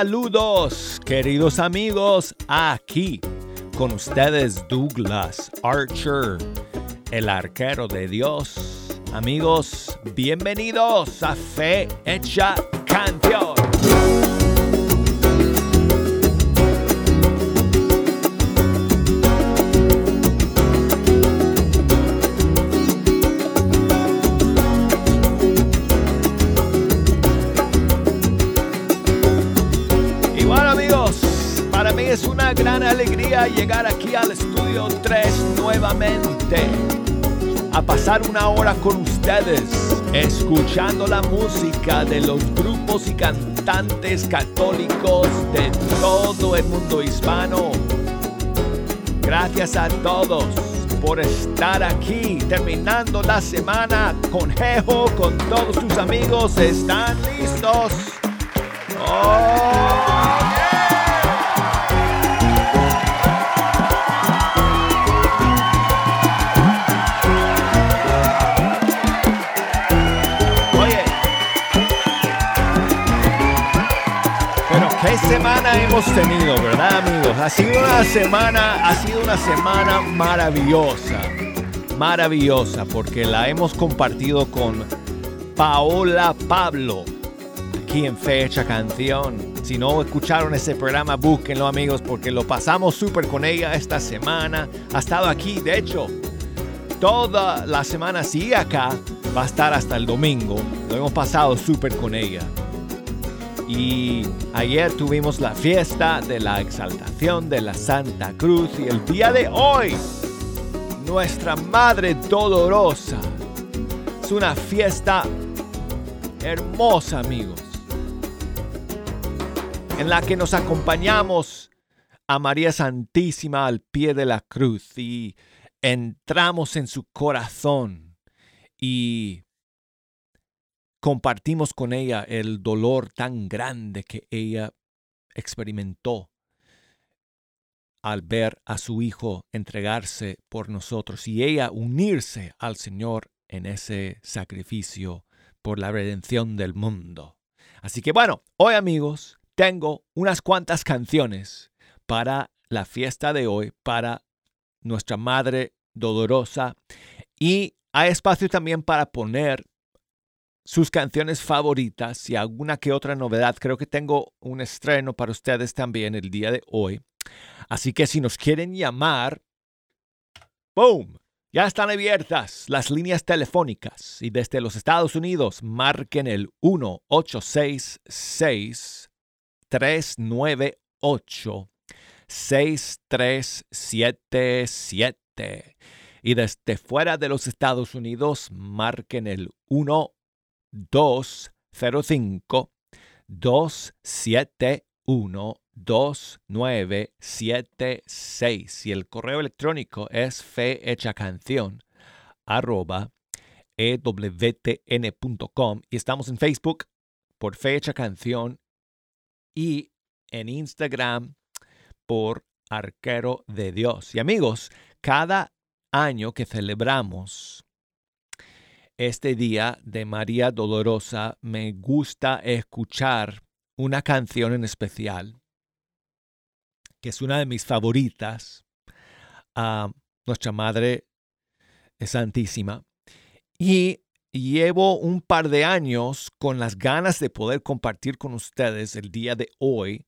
Saludos, queridos amigos, aquí con ustedes Douglas Archer, el arquero de Dios. Amigos, bienvenidos a Fe Hecha llegar aquí al estudio 3 nuevamente a pasar una hora con ustedes, escuchando la música de los grupos y cantantes católicos de todo el mundo hispano. Gracias a todos por estar aquí, terminando la semana con Jejo, con todos sus amigos. ¿Están listos? ¡Oh! Semana hemos tenido, ¿verdad, amigos? Ha sido una semana, ha sido una semana maravillosa. Maravillosa, porque la hemos compartido con Paola Pablo, aquí en Fecha Canción. Si no escucharon ese programa, búsquenlo, amigos, porque lo pasamos súper con ella esta semana. Ha estado aquí, de hecho, toda la semana sigue acá, va a estar hasta el domingo. Lo hemos pasado súper con ella. Y ayer tuvimos la fiesta de la exaltación de la Santa Cruz y el día de hoy, nuestra Madre Dolorosa. Es una fiesta hermosa, amigos, en la que nos acompañamos a María Santísima al pie de la cruz y entramos en su corazón y compartimos con ella el dolor tan grande que ella experimentó al ver a su hijo entregarse por nosotros y ella unirse al Señor en ese sacrificio por la redención del mundo. Así que bueno, hoy amigos, tengo unas cuantas canciones para la fiesta de hoy, para nuestra Madre Dolorosa y hay espacio también para poner sus canciones favoritas y alguna que otra novedad. Creo que tengo un estreno para ustedes también el día de hoy. Así que si nos quieren llamar, ¡boom! Ya están abiertas las líneas telefónicas y desde los Estados Unidos marquen el 1866 398 6377 y desde fuera de los Estados Unidos marquen el 1 205 271 2976 y el correo electrónico es fehechacanción arroba ewtn.com y estamos en Facebook por Fecha Canción y en Instagram por Arquero de Dios. Y amigos, cada año que celebramos este día de María Dolorosa, me gusta escuchar una canción en especial, que es una de mis favoritas, a nuestra Madre Santísima. Y llevo un par de años con las ganas de poder compartir con ustedes el día de hoy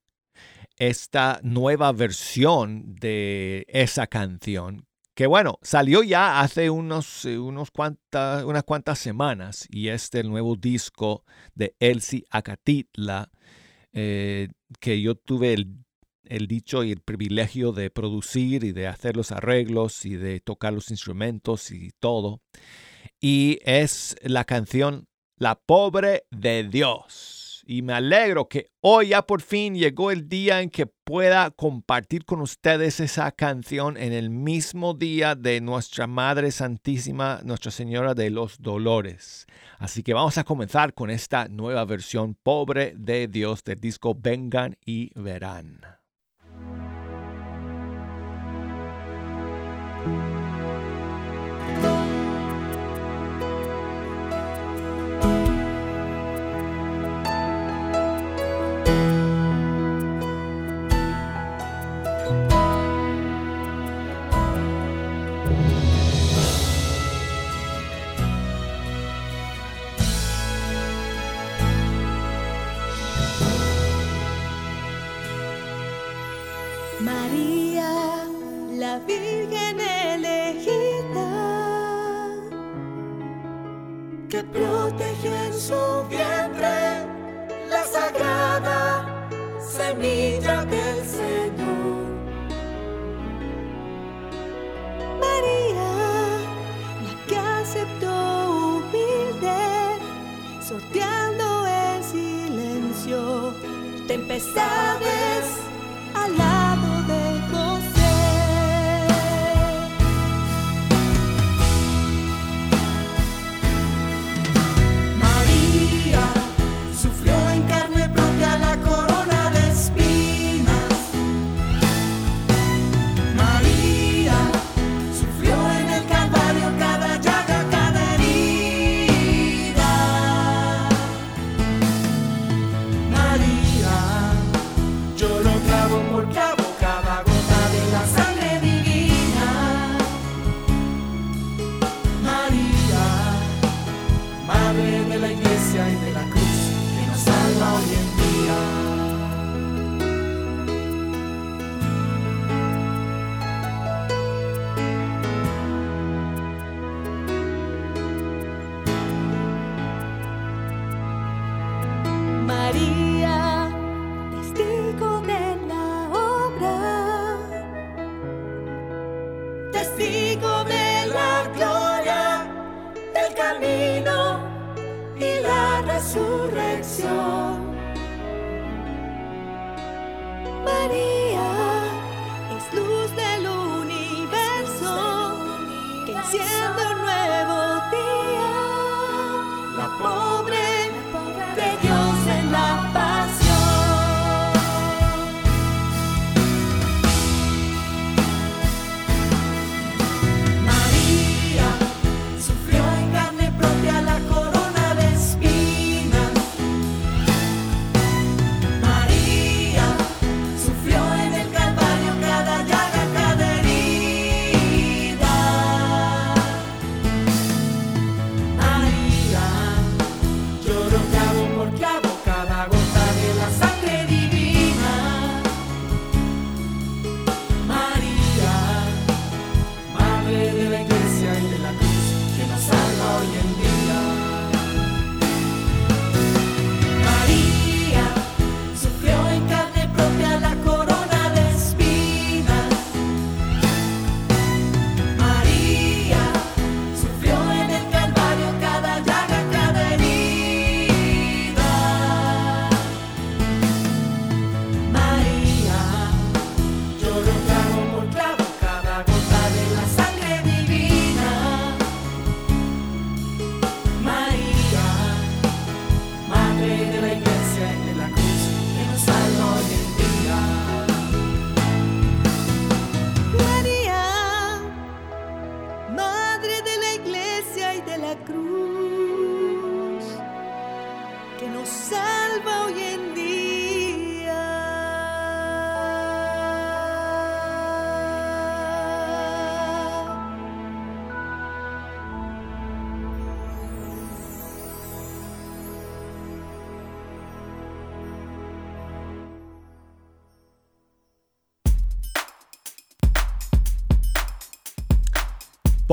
esta nueva versión de esa canción que bueno, salió ya hace unos, unos cuantas, unas cuantas semanas y este el nuevo disco de Elsie Acatitla eh, que yo tuve el, el, dicho y el privilegio de producir y de hacer los arreglos y de tocar los instrumentos y todo. Y es la canción La Pobre de Dios y me alegro que hoy ya por fin llegó el día en que pueda compartir con ustedes esa canción en el mismo día de nuestra Madre Santísima, Nuestra Señora de los Dolores. Así que vamos a comenzar con esta nueva versión pobre de Dios del disco Vengan y Verán.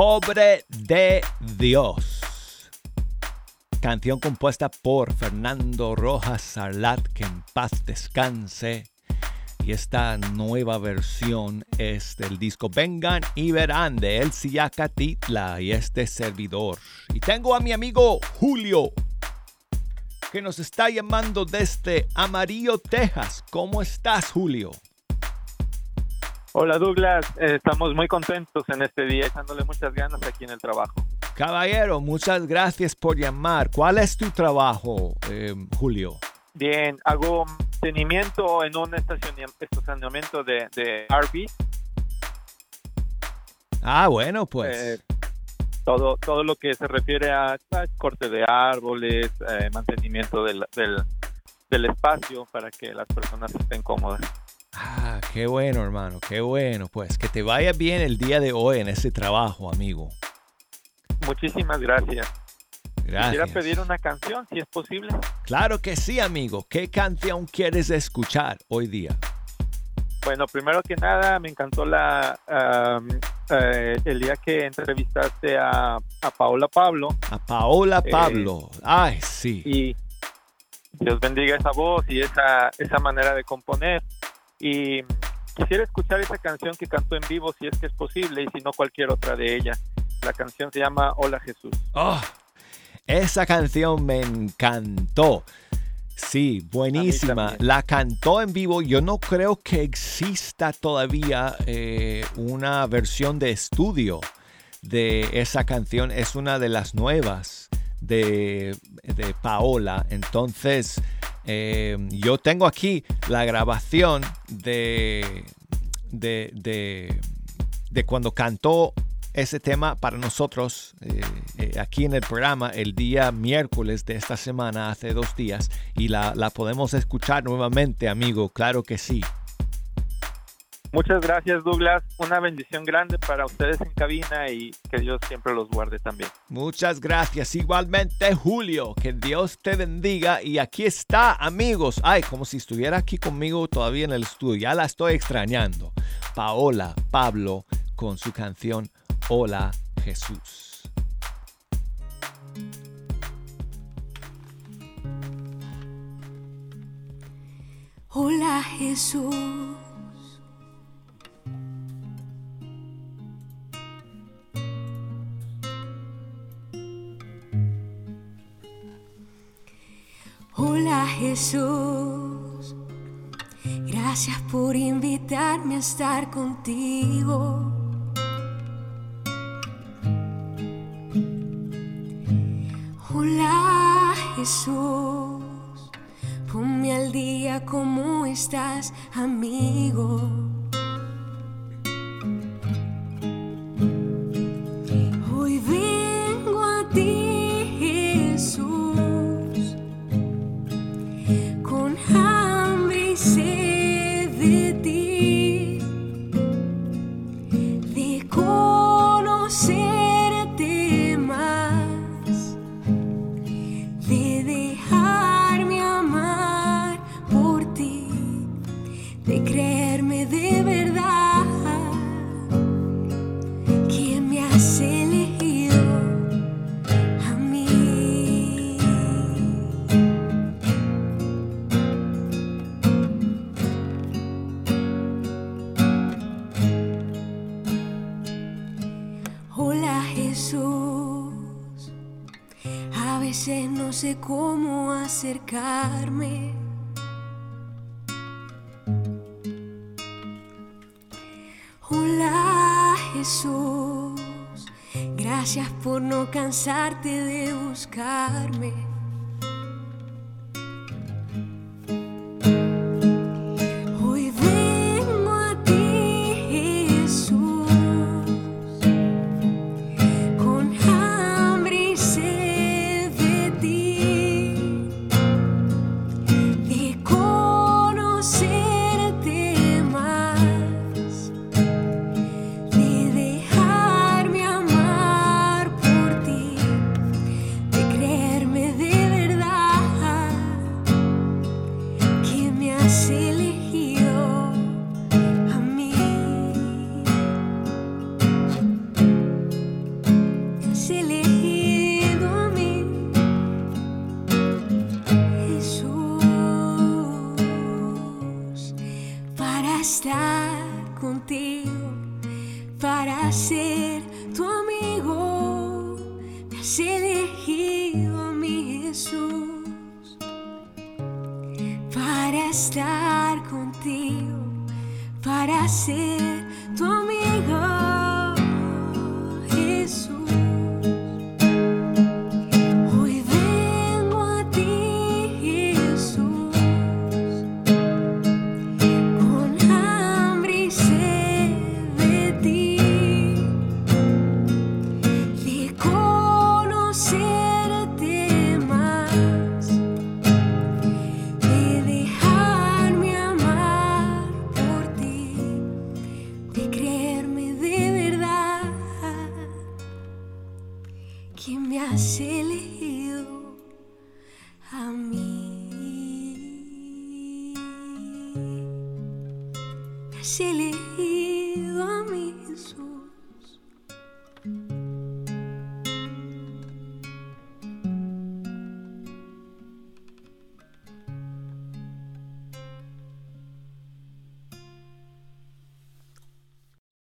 Pobre de Dios. Canción compuesta por Fernando Rojas Sarlat, que en paz descanse. Y esta nueva versión es del disco Vengan y Verán de El Catitla y este servidor. Y tengo a mi amigo Julio, que nos está llamando desde Amarillo, Texas. ¿Cómo estás, Julio? Hola Douglas, estamos muy contentos en este día, echándole muchas ganas aquí en el trabajo. Caballero, muchas gracias por llamar. ¿Cuál es tu trabajo, eh, Julio? Bien, hago mantenimiento en un estacionamiento de, de RV, Ah, bueno, pues. Eh, todo, todo lo que se refiere a, a corte de árboles, eh, mantenimiento del, del, del espacio para que las personas estén cómodas. Ah, qué bueno, hermano, qué bueno. Pues que te vaya bien el día de hoy en ese trabajo, amigo. Muchísimas gracias. Quisiera Gracias. pedir una canción, si es posible. Claro que sí, amigo. ¿Qué canción quieres escuchar hoy día? Bueno, primero que nada, me encantó la um, eh, el día que entrevistaste a, a Paola Pablo A Paola Eh, Pablo. Ay, sí. y Dios bendiga esa voz y esa, esa manera de componer. Y quisiera escuchar esa canción que cantó en vivo si es que es posible y si no cualquier otra de ella. La canción se llama Hola Jesús. Oh, esa canción me encantó. Sí, buenísima. La cantó en vivo. Yo no creo que exista todavía eh, una versión de estudio de esa canción. Es una de las nuevas de, de Paola. Entonces, eh, yo tengo aquí la grabación de, de, de, cuando cantó ese tema para nosotros eh, eh, aquí en el programa el día miércoles de esta semana, hace dos días, y la, la podemos escuchar nuevamente, amigo, claro que sí. Muchas gracias Douglas. Una bendición grande para ustedes en cabina y que Dios siempre los guarde también. Muchas gracias. Igualmente, Julio, que Dios te bendiga. Y aquí está, amigos. Ay, como si estuviera aquí conmigo todavía en el estudio. Ya la estoy extrañando. Paola Pablo con su canción Hola Jesús. Hola Jesús. Hola Jesús. Gracias por invitarme a estar contigo. Hola Jesús. Ponme al día cómo estás, amigo. A Jesús.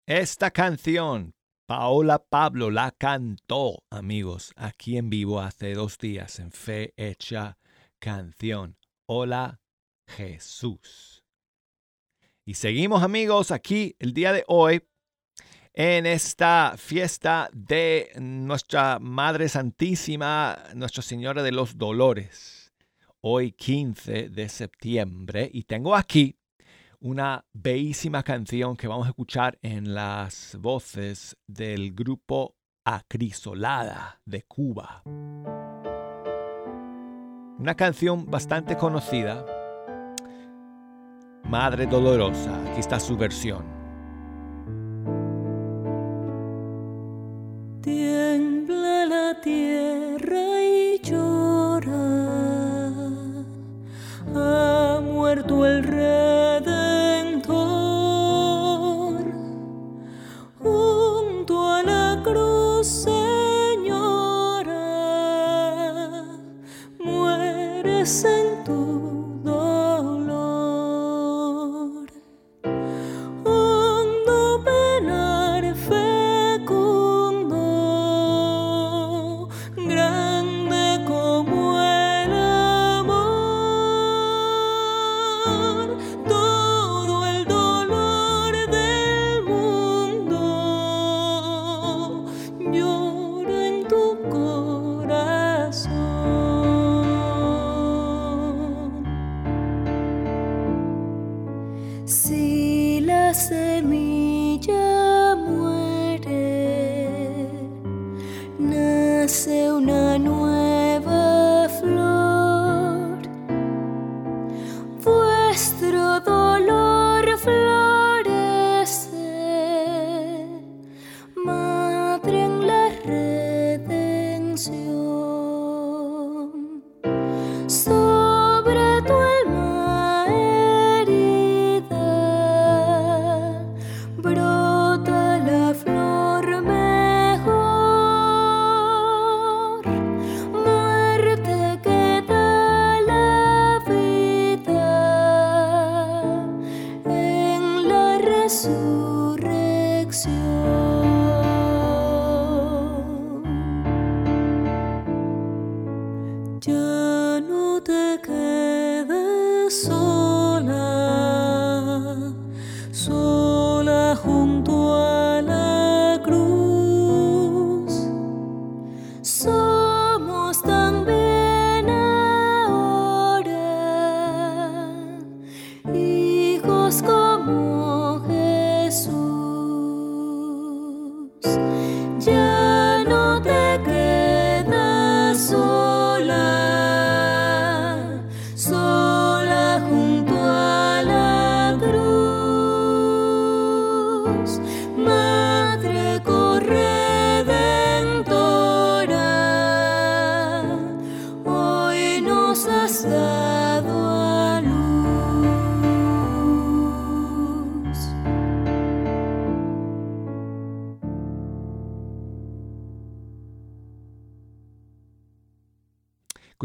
Esta canción, Paola Pablo la cantó, amigos, aquí en vivo hace dos días en Fe Hecha Canción. Hola Jesús. Y seguimos, amigos, aquí el día de hoy en esta fiesta de nuestra Madre Santísima, Nuestra Señora de los Dolores. Hoy 15 de septiembre y tengo aquí una bellísima canción que vamos a escuchar en las voces del grupo Acrisolada de Cuba. Una canción bastante conocida, Madre Dolorosa, aquí está su versión. Tiembla la tierra y llora. Ha muerto el Redentor. Amor,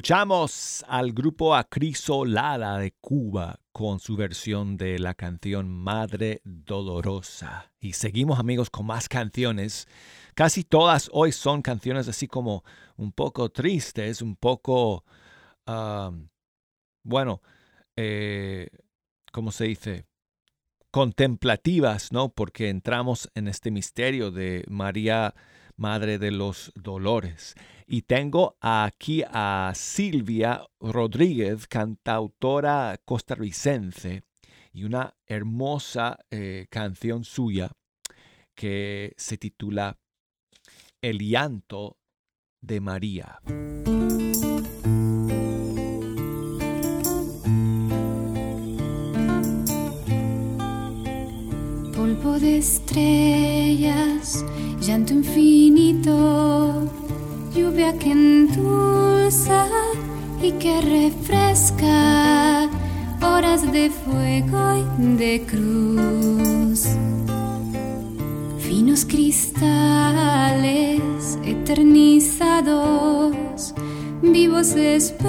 Escuchamos al grupo Acrisolada de Cuba con su versión de la canción Madre Dolorosa. Y seguimos amigos con más canciones. Casi todas hoy son canciones así como un poco tristes, un poco, bueno, eh, ¿cómo se dice? Contemplativas, ¿no? Porque entramos en este misterio de María, Madre de los Dolores. Y tengo aquí a Silvia Rodríguez, cantautora costarricense, y una hermosa eh, canción suya que se titula El llanto de María. De estrellas, llanto infinito, lluvia que endulza y que refresca, horas de fuego y de cruz. Finos cristales eternizados, vivos espejos,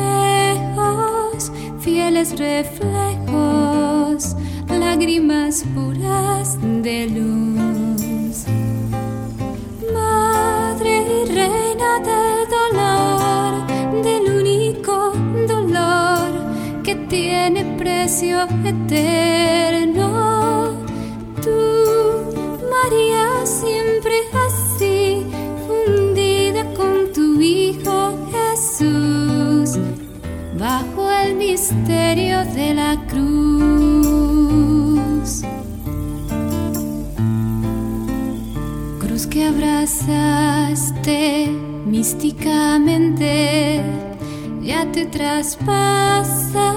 fieles reflejos, lágrimas puras de luz. Madre y reina del dolor, del único dolor que tiene precio eterno. Traspasa,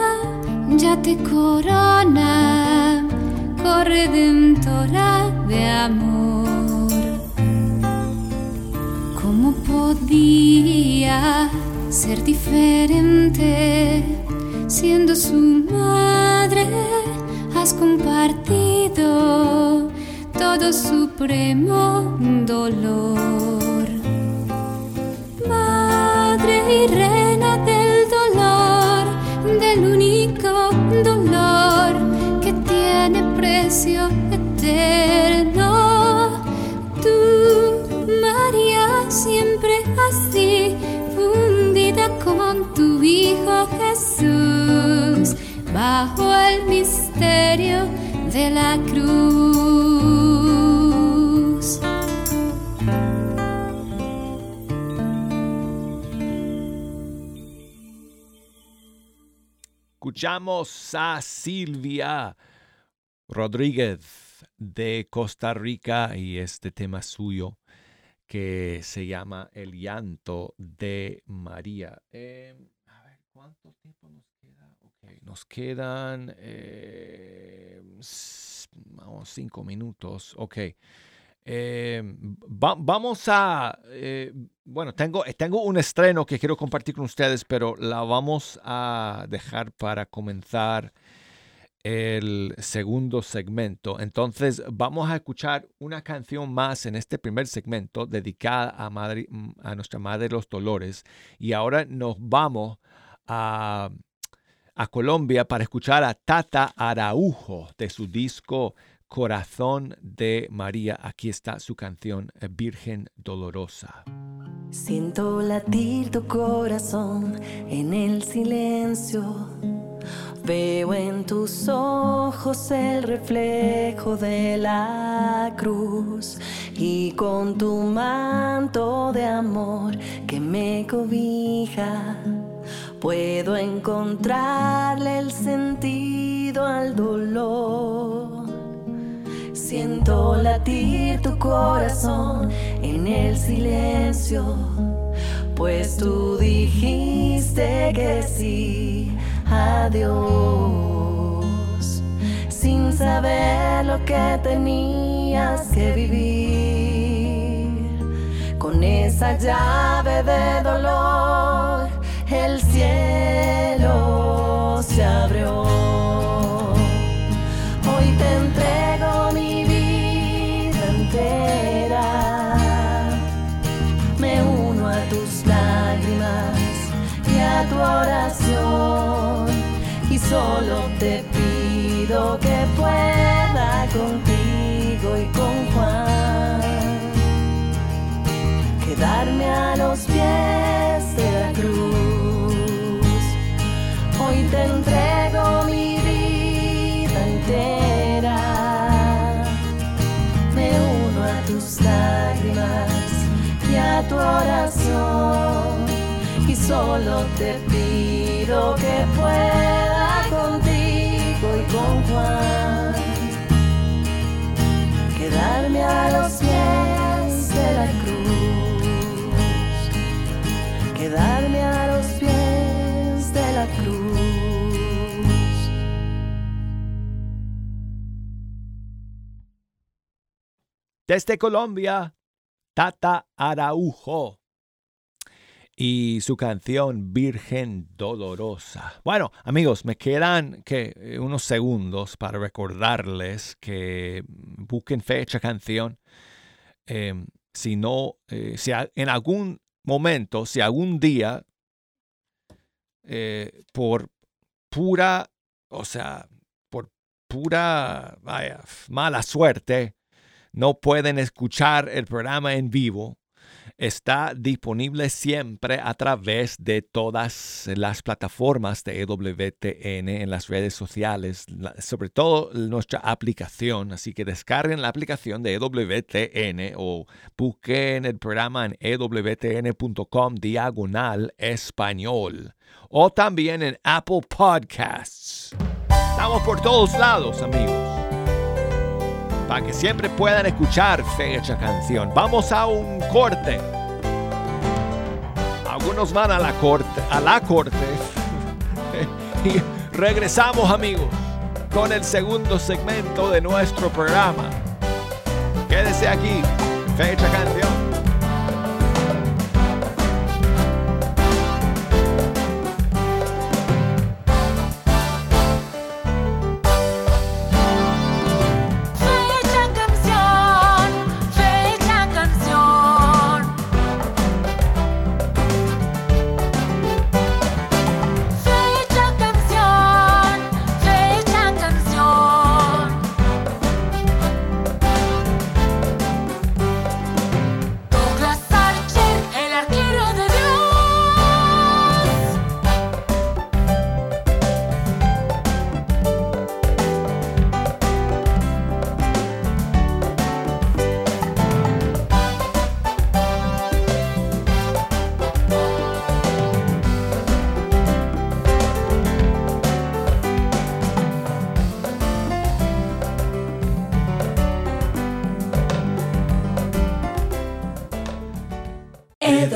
ya te corona, corredentora de amor. ¿Cómo podía ser diferente siendo su madre? Has compartido todo supremo dolor. La cruz. Escuchamos a Silvia Rodríguez de Costa Rica y este tema suyo que se llama El llanto de María. Eh, a ver, ¿cuánto tiempo nos Ok, nos quedan eh, cinco minutos. Ok. Eh, va- vamos a, eh, bueno, tengo, tengo un estreno que quiero compartir con ustedes, pero la vamos a dejar para comenzar el segundo segmento. Entonces, vamos a escuchar una canción más en este primer segmento dedicada a, madre, a nuestra Madre de los Dolores. Y ahora nos vamos a, a Colombia para escuchar a Tata Araujo de su disco Corazón de María. Aquí está su canción eh, Virgen Dolorosa. Siento latir tu corazón en el silencio. Veo en tus ojos el reflejo de la cruz y con tu manto de amor que me cobija, puedo encontrarle el sentido al dolor. Siento latir tu corazón en el silencio, pues tú dijiste que sí a Dios, sin saber lo que tenías que vivir. Con esa llave de dolor, el cielo se abrió. Hoy te entrego mi vida entera. Me uno a tus lágrimas y a tu oración. Y solo solo te pido que pueda contigo y con Juan quedarme a los pies de la cruz. Quedarme a los pies de la cruz. Desde Colombia, Tata Araujo. Y su canción Virgen Dolorosa. Bueno, amigos, me quedan que eh, unos segundos para recordarles que busquen fecha canción. Em, si no, eh, si en algún momento, si algún día, eh, por pura, o sea, por pura, vaya, mala suerte, no pueden escuchar el programa en vivo, está disponible siempre a través de todas las plataformas de EWTN en las redes sociales, sobre todo nuestra aplicación. Así que descarguen la aplicación de EWTN o busquen el programa en ewtn.com diagonal español o también en Apple Podcasts. Estamos por todos lados, amigos para que siempre puedan escuchar fecha canción. Vamos a un corte. Algunos van a la corte, a la corte. y regresamos, amigos, con el segundo segmento de nuestro programa. Quédese aquí, fecha canción.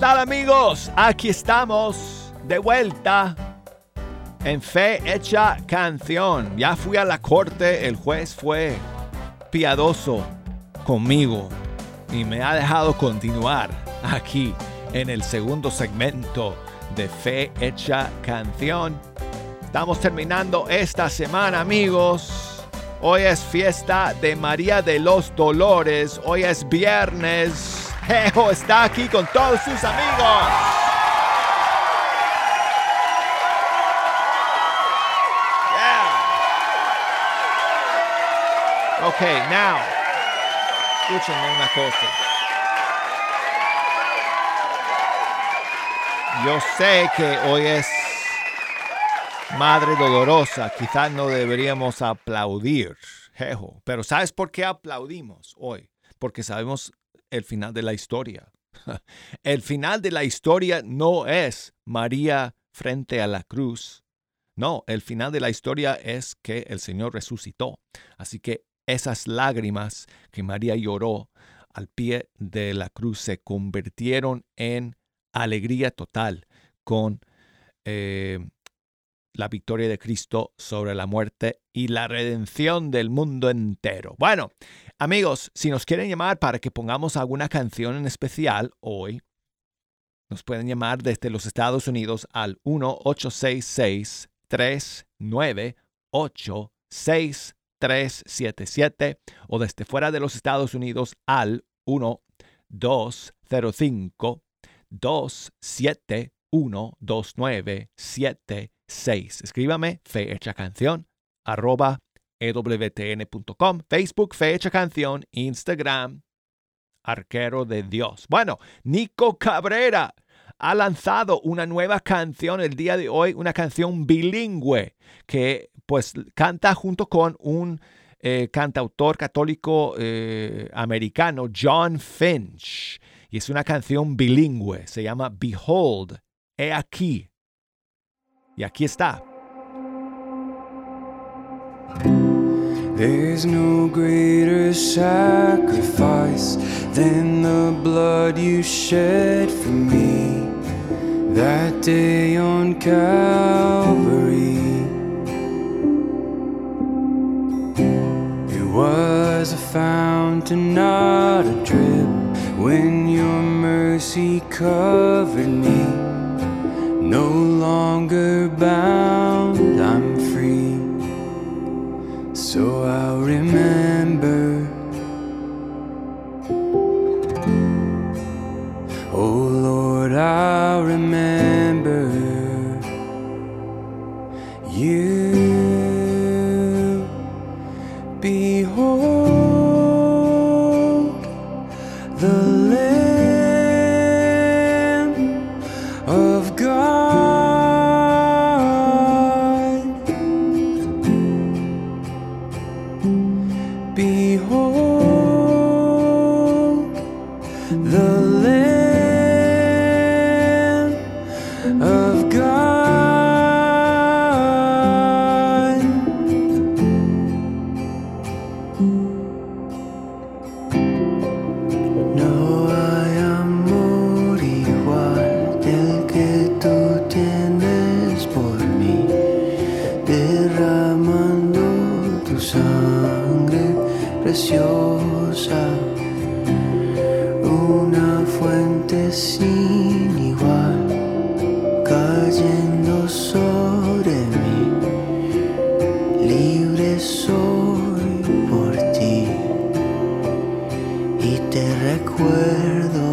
tal amigos? Aquí estamos de vuelta en Fe Hecha Canción. Ya fui a la corte, el juez fue piadoso conmigo y me ha dejado continuar aquí en el segundo segmento de Fe Hecha Canción. Estamos terminando esta semana amigos. Hoy es fiesta de María de los Dolores. Hoy es viernes está aquí con todos sus amigos. Yeah. Okay, now, escúchenme una cosa. Yo sé que hoy es Madre Dolorosa, quizás no deberíamos aplaudir, pero ¿sabes por qué aplaudimos hoy? Porque sabemos el final de la historia. El final de la historia no es María frente a la cruz. No, el final de la historia es que el Señor resucitó. Así que esas lágrimas que María lloró al pie de la cruz se convirtieron en alegría total con eh, la victoria de Cristo sobre la muerte y la redención del mundo entero. Bueno, Amigos, si nos quieren llamar para que pongamos alguna canción en especial hoy, nos pueden llamar desde los Estados Unidos al 1-866-398-6377. 1-800-377 o desde fuera de los Estados Unidos al 1-205-271-2976. Escríbame fe hecha canción arroba ewtn.com, Facebook Fe hecha canción, Instagram Arquero de Dios. Bueno, Nico Cabrera ha lanzado una nueva canción el día de hoy, una canción bilingüe que pues canta junto con un eh, cantautor católico eh, americano, John Finch. Y es una canción bilingüe, se llama Behold, he aquí. Y aquí está. There's no greater sacrifice than the blood you shed for me that day on Calvary. It was a fountain, not a drip, when your mercy covered me. No longer bound, recuerdo.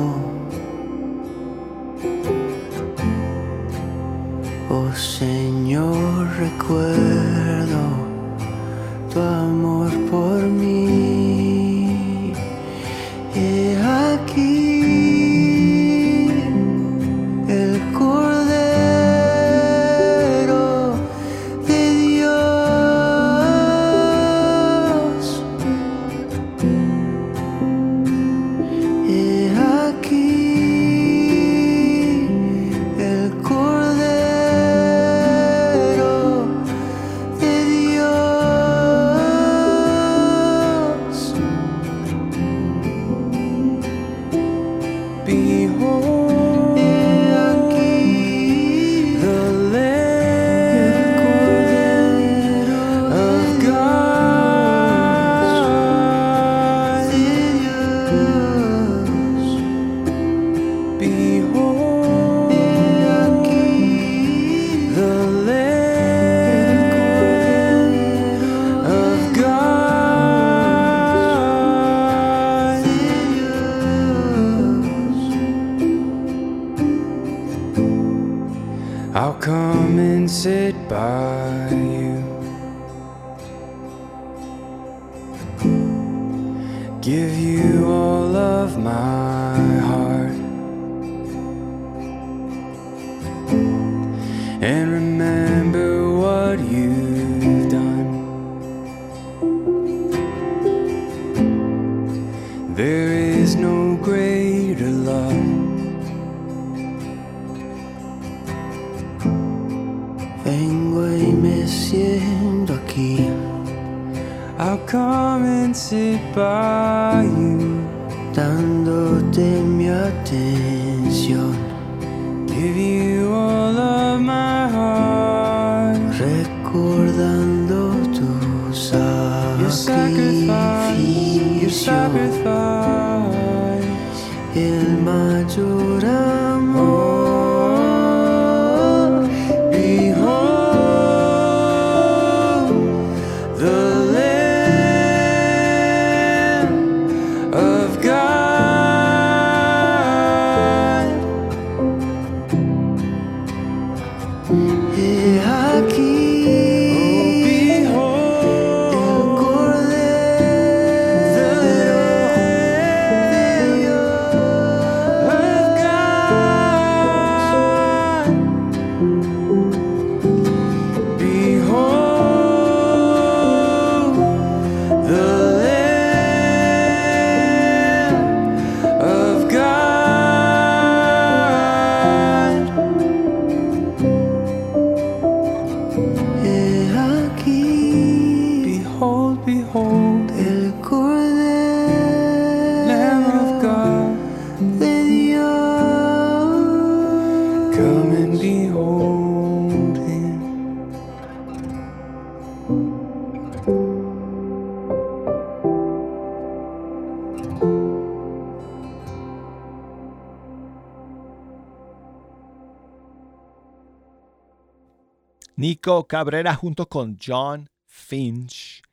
Nico Cabrera junto con John Finch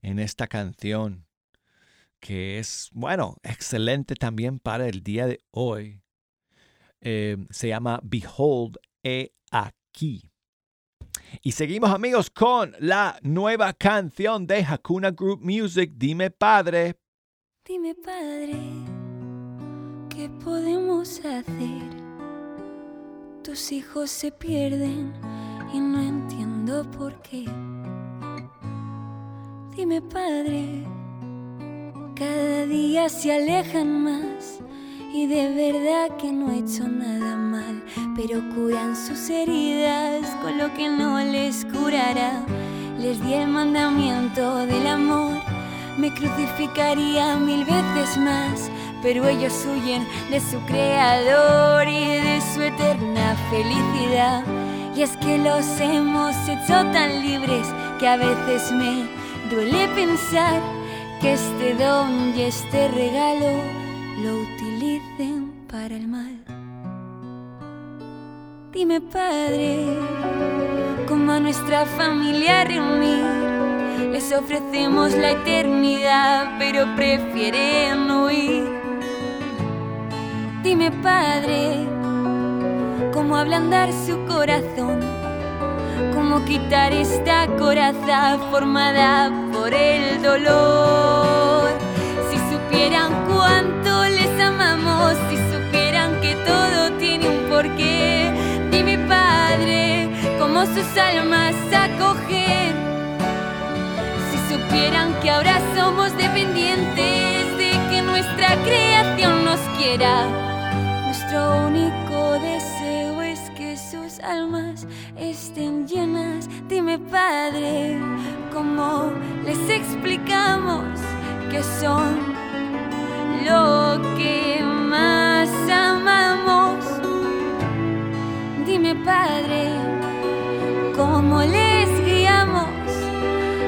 en esta canción que es, bueno, excelente también para el día de hoy. Eh, se llama Behold, he aquí. Y seguimos amigos con la nueva canción de Hakuna Group Music, Dime Padre. Dime, padre, ¿qué podemos hacer? Tus hijos se pierden y no entiendo por qué. Dime, padre, cada día se alejan más y de verdad que no he hecho nada mal, pero curan sus heridas con lo que no les curará. Les di el mandamiento del amor, me crucificaría mil veces más, pero ellos huyen de su creador y de su eterna felicidad. Y es que los hemos hecho tan libres que a veces me duele pensar que este don y este regalo lo utilicen para el mal. Dime, Padre, cómo a nuestra familia reunir. Les ofrecemos la eternidad, pero prefieren huir. Dime, Padre, cómo ablandar su corazón, cómo quitar esta coraza formada por el dolor. Si supieran cuánto les amamos, si supieran que todo tiene un porqué, dime Padre, cómo sus almas acogen. Si supieran que ahora somos dependientes de que nuestra creación nos quiera, nuestro único deseo es almas estén llenas. Dime Padre, ¿cómo les explicamos que son lo que más amamos? Dime Padre, ¿cómo les guiamos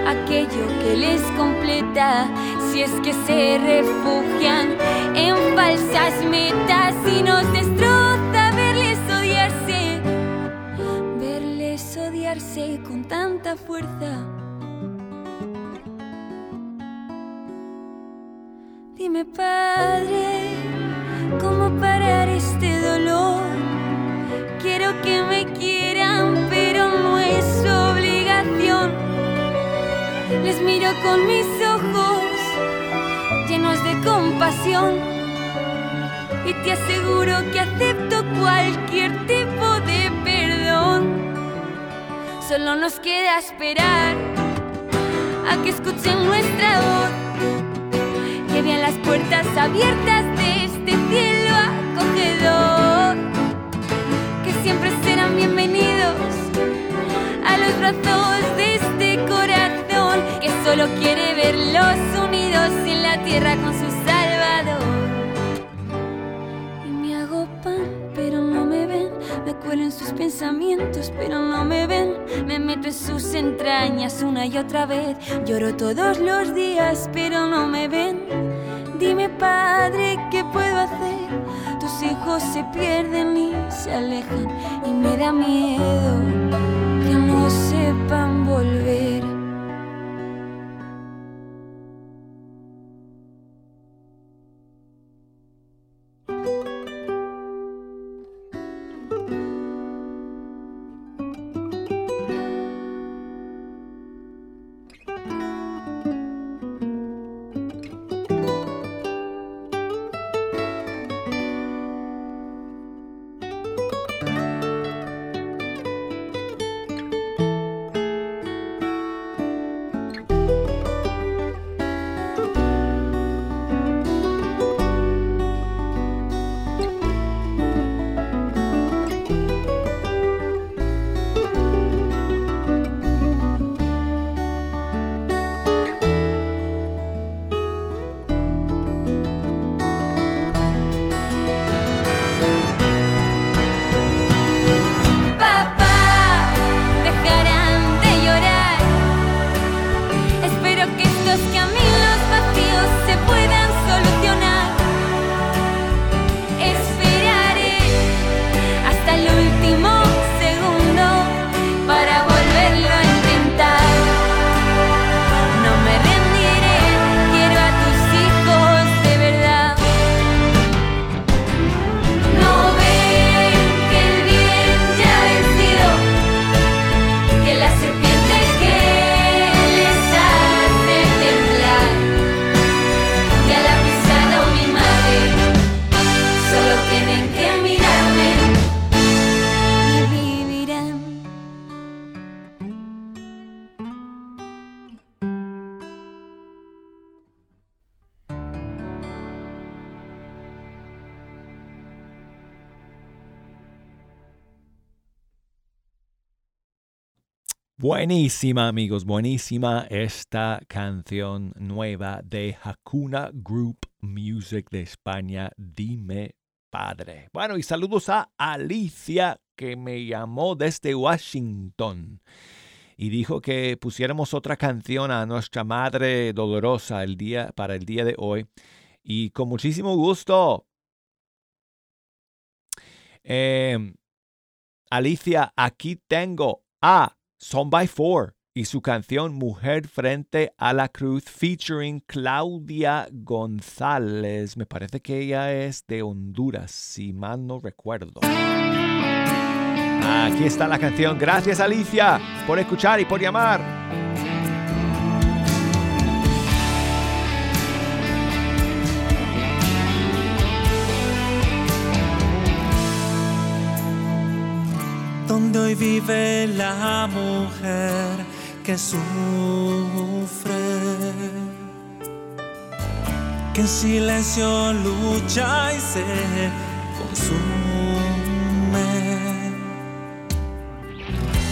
aquello que les completa? Si es que se refugian en falsas metas y nos destroza con tanta fuerza. Dime, Padre, ¿cómo parar este dolor? Quiero que me quieran, pero no es obligación. Les miro con mis ojos llenos de compasión y te aseguro que acepto cualquier tipo de. Solo nos queda esperar a que escuchen nuestra voz que vean las puertas abiertas de este cielo acogedor, que siempre serán bienvenidos a los brazos de este corazón que solo quiere verlos unidos en la tierra con cuelo en sus pensamientos, pero no me ven, me meto en sus entrañas una y otra vez, lloro todos los días, pero no me ven. Dime, Padre, ¿qué puedo hacer? Tus hijos se pierden y se alejan y me da miedo que no sepan volver. Buenísima, amigos, buenísima esta canción nueva de Hakuna Group Music de España, Dime Padre. Bueno, y saludos a Alicia que me llamó desde Washington y dijo que pusiéramos otra canción a nuestra madre dolorosa el día, para el día de hoy. Y con muchísimo gusto. Eh, Alicia, aquí tengo a Son by Four y su canción Mujer frente a la cruz featuring Claudia González. Me parece que ella es de Honduras, si mal no recuerdo. Aquí está la canción. Gracias Alicia por escuchar y por llamar. Vive la mujer que sufre, que en silencio lucha y se consume.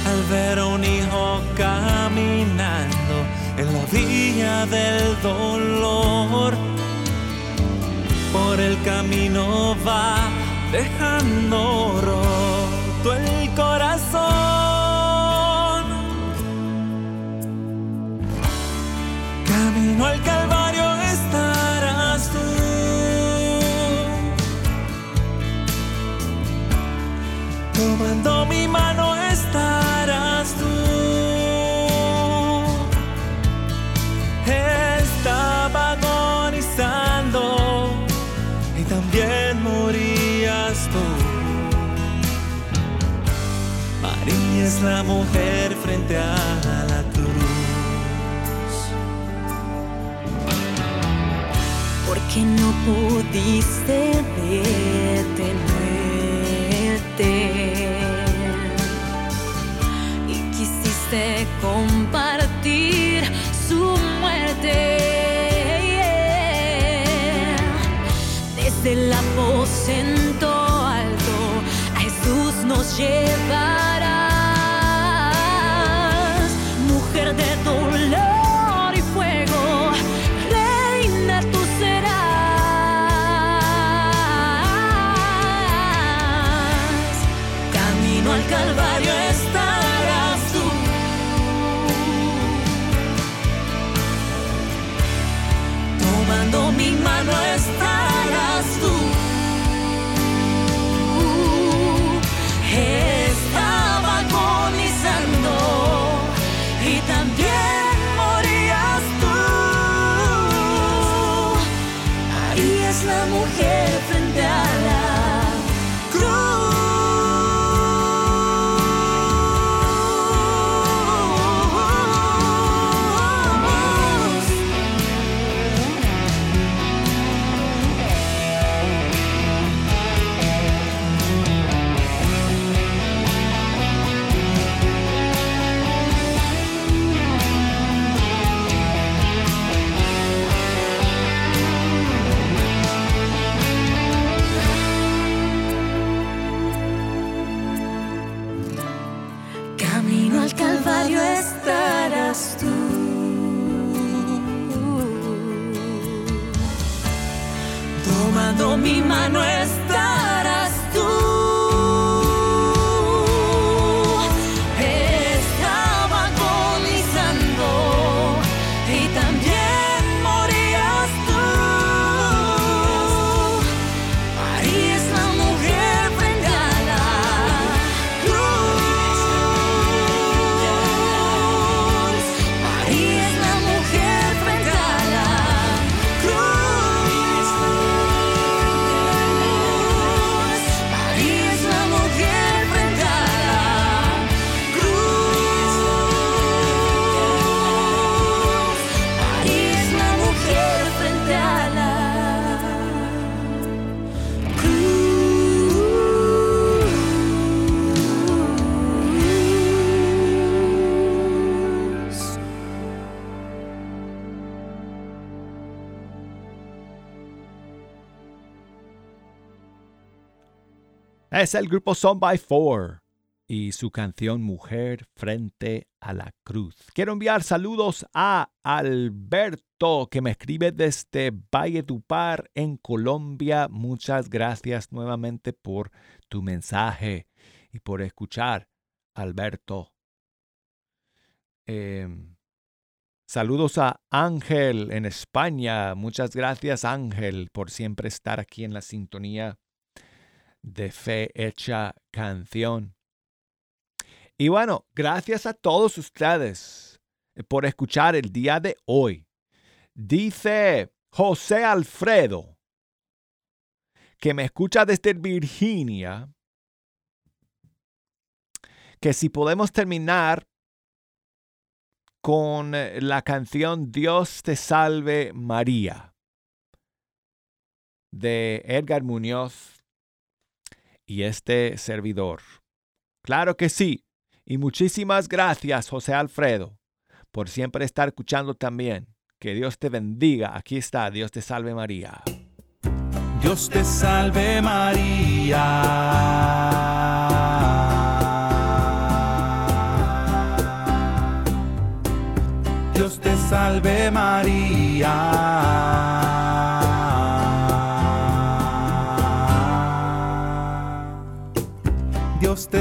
Al ver a un hijo caminando en la vía del dolor, por el camino va dejando roto Camino al Calvario estarás tú. Tomando mi mano estarás tú. Estaba agonizando y también morías tú. María es la mujer frente a porque no pudiste detenerte y quisiste compartir su muerte. Desde el aposento alto a Jesús nos llevarás, Es el grupo Son by Four y su canción Mujer frente a la cruz. Quiero enviar saludos a Alberto que me escribe desde Valle Tupar en Colombia. Muchas gracias nuevamente por tu mensaje y por escuchar, Alberto. Em, saludos a Ángel en España. Muchas gracias Ángel por siempre estar aquí en la sintonía de Fe Hecha Canción. Y bueno, gracias a todos ustedes eh, por escuchar el día de hoy. Dice José Alfredo, que me escucha desde Virginia, que si podemos terminar con eh, la canción Dios te salve María de Edgar Muñoz y este servidor. Claro que sí. Y muchísimas gracias, José Alfredo, por siempre estar escuchando también. Que Dios te bendiga. Aquí está, Dios te salve María. Dios te salve María. Dios te salve María.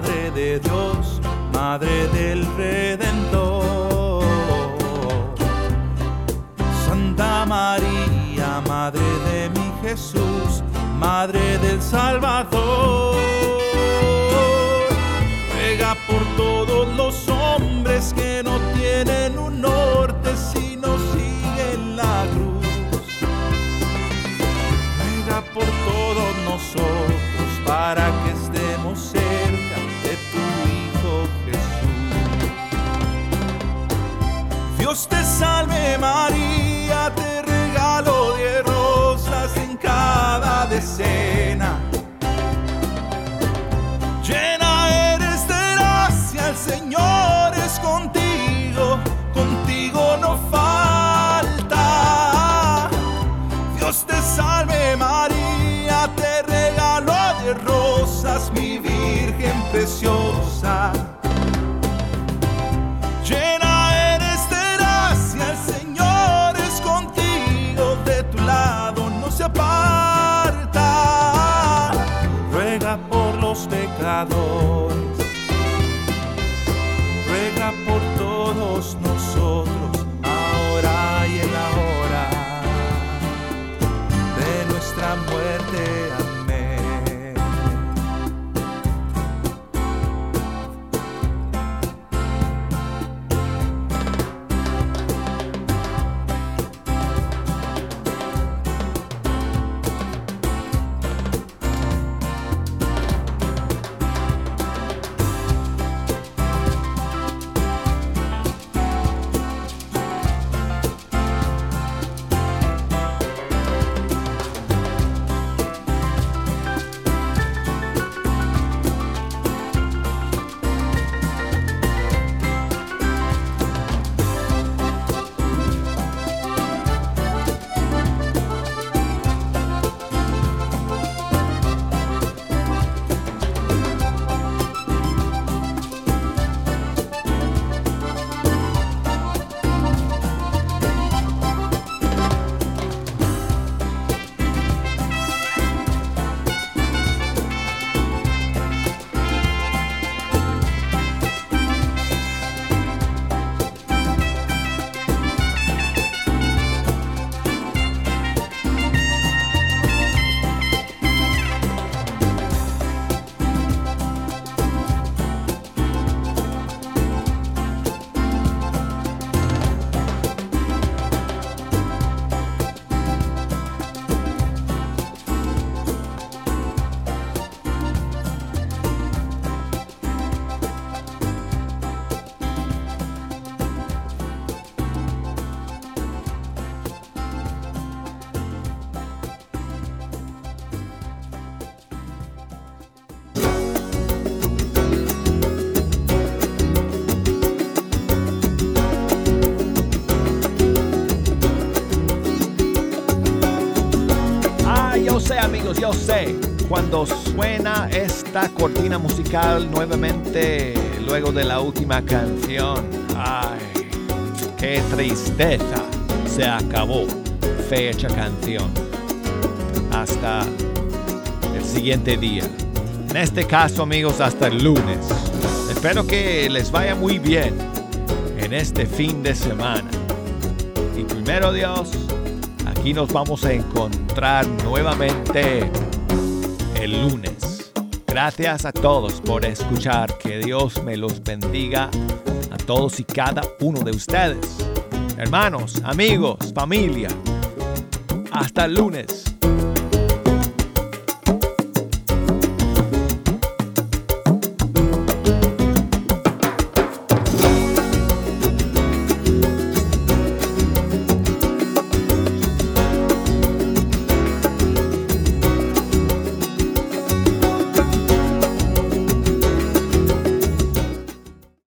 Madre de Dios, Madre del Redentor. Santa María, Madre de mi Jesús, Madre del Salvador. Ruega por todos los hombres que no tienen un norte sino siguen la cruz. Ruega por todos nosotros salve María, te regalo de rosas en cada decena. Salvador. Cuando suena esta cortina musical nuevamente luego de la última canción, ay, qué tristeza, se acabó fecha canción. Hasta el siguiente día. En este caso, amigos, hasta el lunes. Espero que les vaya muy bien en este fin de semana. Y primero Dios, aquí nos vamos a encontrar nuevamente lunes. Gracias a todos por escuchar. Que Dios me los bendiga a todos y cada uno de ustedes. Hermanos, amigos, familia. Hasta el lunes.